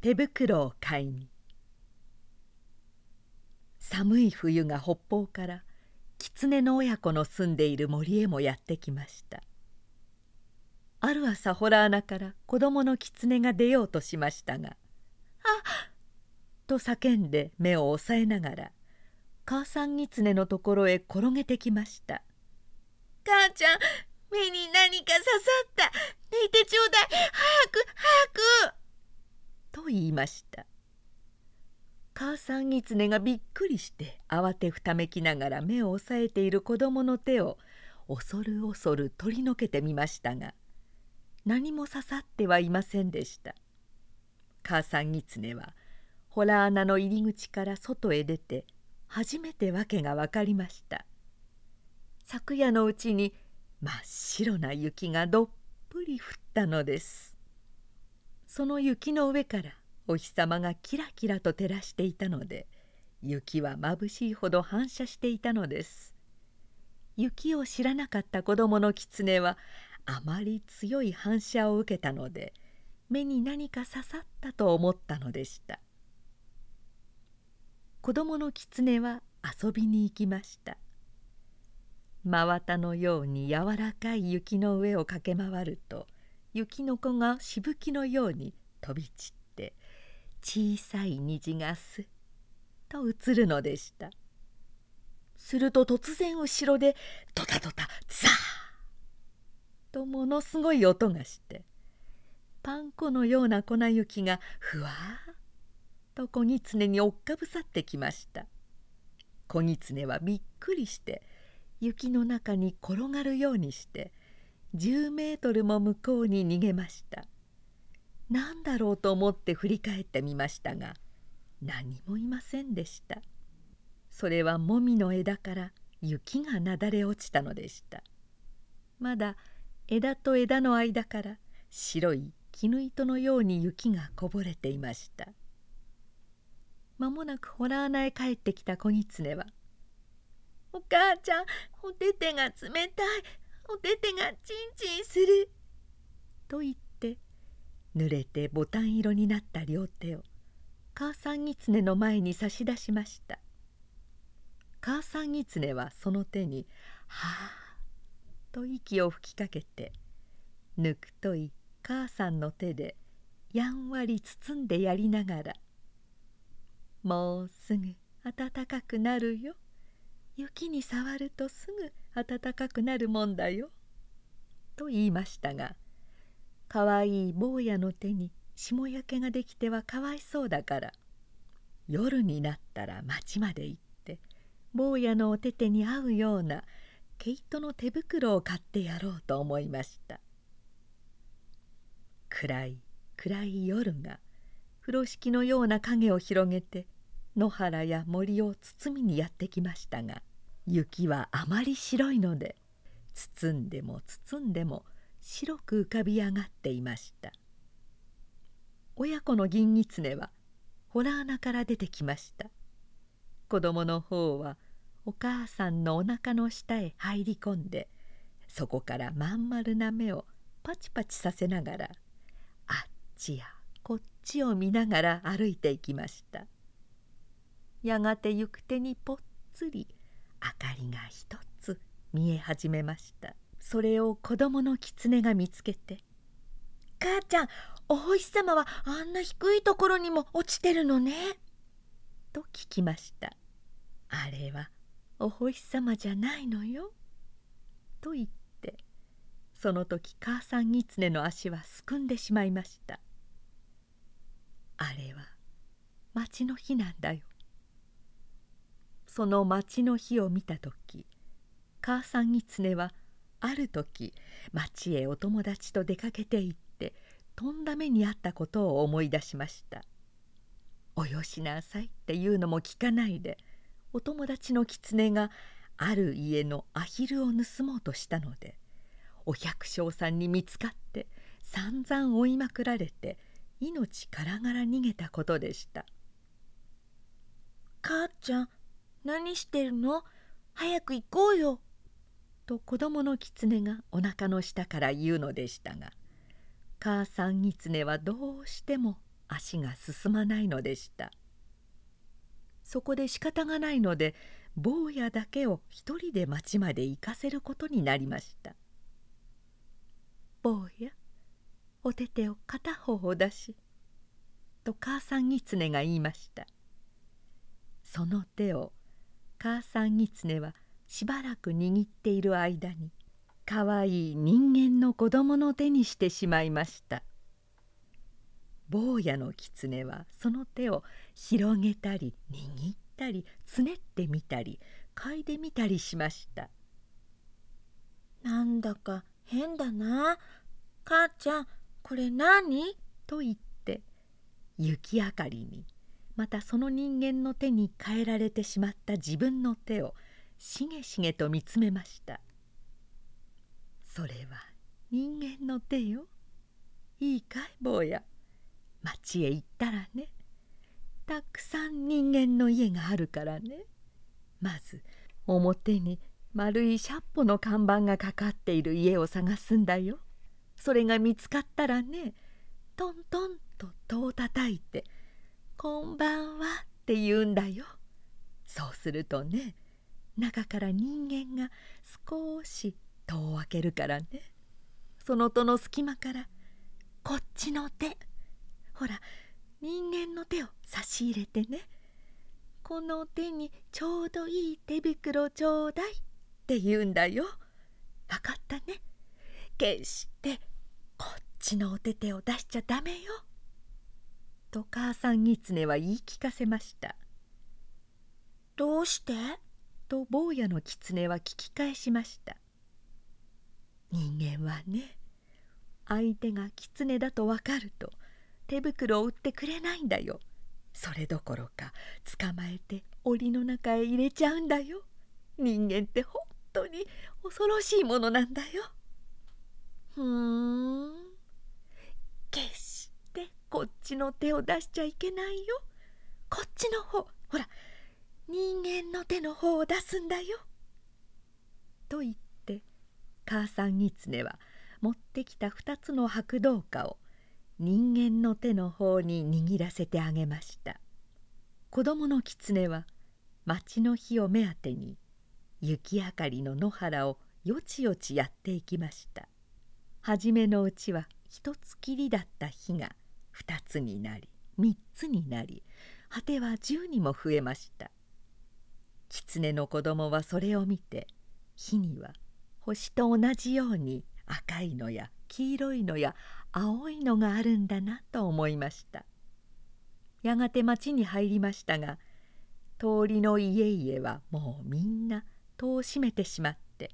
手袋を買いに寒い冬が北方から狐の親子の住んでいる森へもやってきましたある朝ホラー穴から子供の狐が出ようとしましたが「あっ!」と叫んで目を押さえながら母さん狐のところへ転げてきました「母ちゃん目に何か刺さった抜いてちょうだい早く早!」言いました。母さん狐がびっくりして慌てふためきながら目を押さえている子供の手を恐る恐る取り除けてみましたが何も刺さってはいませんでした。母さん狐はホラー穴の入り口から外へ出て初めて訳が分かりました。昨夜のうちに真っ白な雪がどっぷり降ったのです。その雪の上からお日様がキラキラと照らしていたので雪はまぶしいほど反射していたのです。雪を知らなかった子供の狐はあまり強い反射を受けたので目に何か刺さったと思ったのでした。子供の狐は遊びに行きました。真綿のように柔らかい雪の上を駆け回ると雪の子がしぶきのように飛び散って小さい虹がすっと映るのでした。すると突然後ろでドタドタザーとものすごい音がしてパン粉のような粉雪がふわーっと子狐に追っかぶさってきました。子狐はびっくりして雪の中に転がるようにして10メートルも向こうに逃げました。何だろうと思って振り返ってみましたが何もいませんでした。それはもみの枝から雪がなだれ落ちたのでした。まだ枝と枝の間から白い絹糸のように雪がこぼれていました。間もなくホラー穴へ帰ってきた子狐は「お母ちゃんおててが冷たい。おててがチンチンする」と言って濡れてボタン色になった両手を母さん狐の前に差し出しました。母さん狐はその手に「はあ」と息を吹きかけてぬくとい母さんの手でやんわり包んでやりながら「もうすぐ暖かくなるよ。雪に触るとすぐ暖かくなるもんだよ」と言いましたがかわいい坊やの手に霜焼けができてはかわいそうだから。夜になったら町まで行って坊やのお手手に合うような毛糸の手袋を買ってやろうと思いました。暗い暗い夜が風呂敷のような影を広げて野原や森を包みにやってきましたが雪はあまり白いので包んでも包んでも白く浮かび上がっていました。親子の銀狐はホラー穴から出てきました。子供の方はお母さんのおなかの下へ入り込んでそこからまん丸な目をパチパチさせながらあっちやこっちを見ながら歩いていきました。やがて行く手にぽっつり明かりが一つ見え始めました。それを子供の狐が見つけて「母ちゃんお星様はあんな低いところにも落ちてるのね」と聞きましたあれはお星様じゃないのよ」と言ってその時母さん狐の足はすくんでしまいましたあれは町の日なんだよその町の日を見た時母さん狐はある時町へお友達と出かけて行ってとんだ目にあったことを思い出しました「およしなさい」っていうのも聞かないでお友達の狐がある家のアヒルを盗もうとしたのでお百姓さんに見つかって散々追いまくられて命からがら逃げたことでした「母ちゃん何してるの？早く行こうよ」と子供の狐がおなかの下から言うのでしたが母さん狐はどうしても足が進まないのでした。そこで仕方がないので坊やだけを一人で町まで行かせることになりました。坊やお手手を片方を出し」と母さん狐が言いました。その手を母さん狐はしばらく握っている間にかわいい人間の子供の手にしてしまいました。坊やの狐はその手を広げたり握ったりつねってみたり嗅いでみたりしました。なんだか変だな。母ちゃんこれ何？と言って雪明かりにまたその人間の手に変えられてしまった自分の手をしげしげと見つめました。それは人間の手よ。いいかい坊や。町へ行ったらね。たくさん人間の家があるからね。まず表に丸いシャッポの看板がかかっている家を探すんだよ。それが見つかったらね。トントンと戸をたたいて「こんばんは」って言うんだよ。そうするとね中から人間が少し戸を開けるからねその戸の隙間から「こっちの手」ほら人間の手を差し入れてねこの手にちょうどいい手袋ちょうだいって言うんだよ。わかったね。決してこっちのお手手を出しちゃダメよ」と母さん狐は言い聞かせました「どうして?」と坊やの狐は聞き返しました。人間はね相手が狐だと分かると手袋を売ってくれないんだよ。それどころか捕まえて檻の中へ入れちゃうんだよ。人間って本当に恐ろしいものなんだよ。ふーん。決してこっちの手を出しちゃいけないよ。こっちの方。ほら人間の手の方を出すんだよ。と言って母さん狐は持ってきた2つの白銅貨を人間の手の方に握らせてあげました。子供の狐は町の火を目当てに雪明かりの野原をよちよちやっていきました。初めのうちは一つきりだった火が二つになり三つになり果ては十にも増えました。狐の子供はそれを見て火には星と同じように赤いのや黄色いのや青いのがあるんだなと思いました。やがて町に入りましたが通りの家々はもうみんな戸を閉めてしまって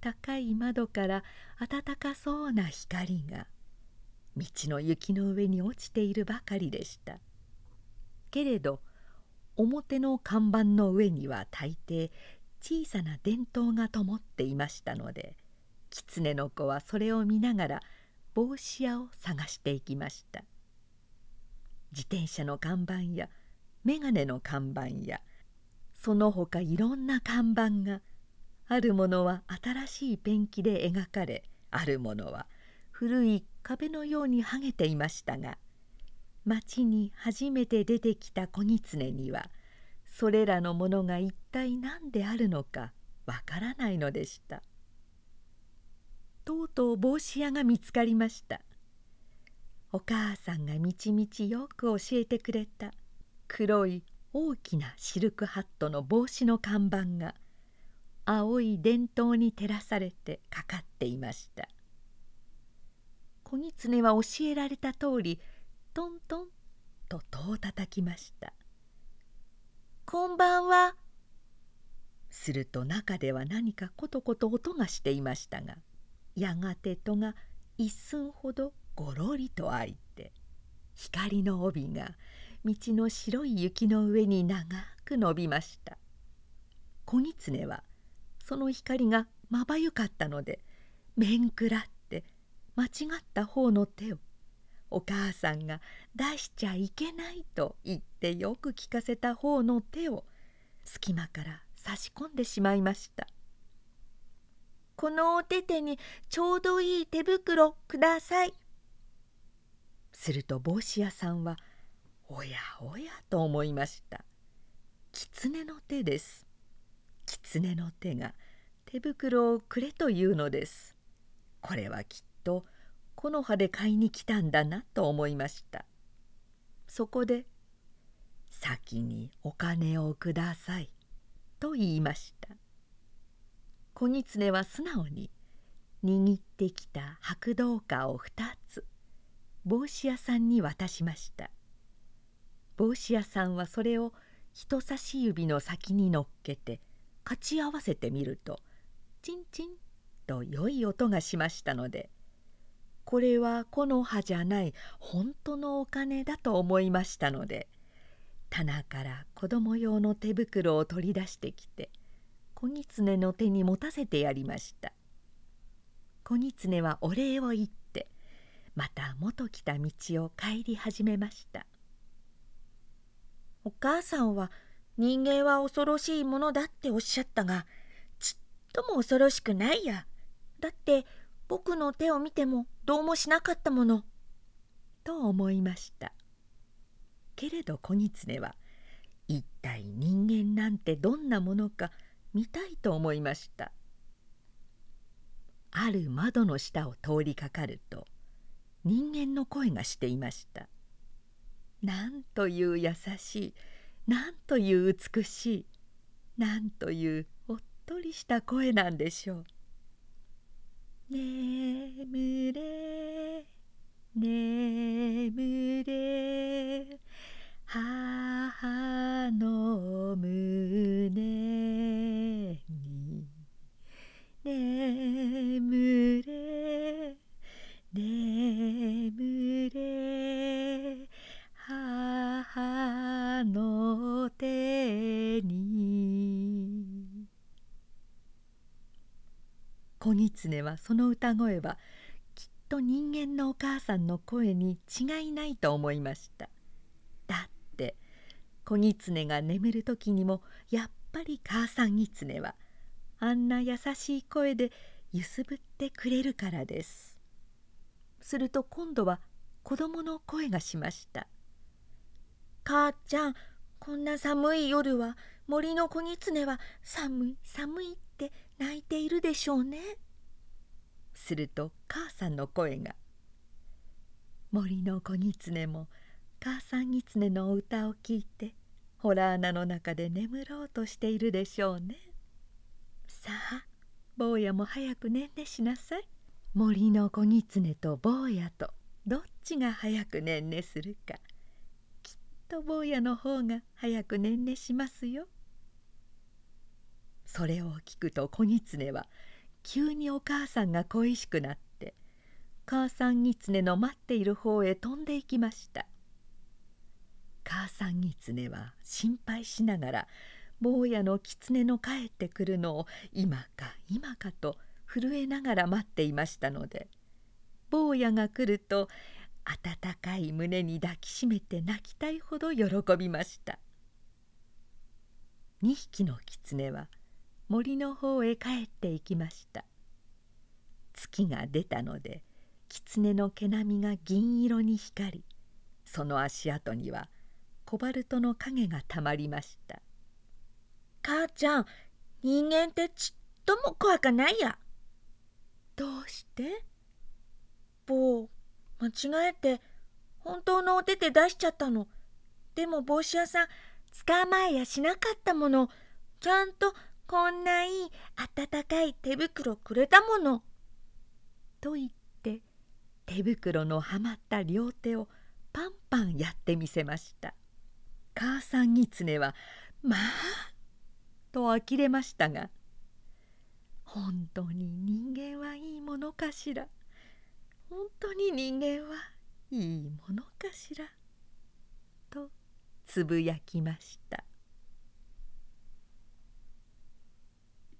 高い窓から暖かそうな光が道の雪の上に落ちているばかりでした。けれど表の看板の上には大抵小さな電灯が灯っていましたので狐の子はそれを見ながら帽子屋を探していきました。自転車の看板や眼鏡の看板やその他いろんな看板があるものは新しいペンキで描かれあるものは古い壁のように剥げていましたが町に初めて出てきた子狐にはそれらのものが一体何であるのかわからないのでした。とうとう帽子屋が見つかりました。お母さんがみちみちよく教えてくれた黒い大きなシルクハットの帽子の看板が青い電灯に照らされてかかっていました。子狐は教えられた通りトントンと戸をたたきました「こんばんは」すると中では何かコトコト音がしていましたがやがて戸が一寸ほどごろりと開いて光の帯が道の白い雪の上に長く伸びました。子狐はその光がまばゆかったので面食らって間違った方の手をお母さんが出しちゃいけないと言ってよく聞かせた方の手を隙間から差し込んでしまいました。このお手手にちょうどいい手袋ください。すると帽子屋さんはおやおやと思いました。狐の手です。狐の手が手袋をくれというのです。これはきっと木の葉で買いに来たんだなと思いました。そこで「先にお金をください」と言いました。子狐は素直に握ってきた白銅貨を2つ帽子屋さんに渡しました。帽子屋さんはそれを人差し指の先に乗っけてかち合わせてみるとチンチンと良い音がしましたのでこれは木の葉じゃない本当のお金だと思いましたので棚から子供用の手袋を取り出してきて子狐の手に持たせてやりました。子狐はお礼を言ってまた元来た道を帰り始めました。お母さんは人間は恐ろしいものだっておっしゃったがちっとも恐ろしくないや。だって僕の手を見てもどうもしなかったもの。と思いました。けれど子狐は一体人間なんてどんなものか見たいと思いました。ある窓の下を通りかかると人間の声がしていました。なんという優しいなんという美しいなんというおっとりした声なんでしょう。眠れ眠れ。母の胸に眠狐はその歌声はきっと人間のお母さんの声に違いないと思いました。だって子狐が眠る時にもやっぱり母さん狐はあんな優しい声で揺すぶってくれるからです。すると今度は子供の声がしました「母ちゃんこんな寒い夜は森の子狐は寒い寒いって泣いているでしょうね。すると母さんの声が「森の子狐も母さん狐の歌を聞いてホラー穴の中で眠ろうとしているでしょうね。さあ坊やも早くねんねしなさい。森の子狐と坊やとどっちが早くねんねするかきっと坊やの方が早くねんねしますよ。それを聞くと子狐は急にお母さんが恋しくなって母さん狐の待っている方へ飛んでいきました。母さん狐は心配しながら坊やの狐の帰ってくるのを今か今かと震えながら待っていましたので坊やが来ると温かい胸に抱きしめて泣きたいほど喜びました。2匹の狐は森の方へ帰っていきました。月が出たので狐の毛並みが銀色に光りその足跡にはコバルトの影がたまりました。母ちゃん人間ってちっとも怖かないや。どうして？坊間違えて本当のお手手出しちゃったの。でも帽子屋さん捕まえやしなかったもの。ちゃんとこんないい温かい手袋くれたもの。と言って手袋のはまった両手をパンパンやってみせました。母さん狐は「まあ!」と呆れましたが本当に人間はいいものかしら？本当に人間はいいものかしら？とつぶやきました。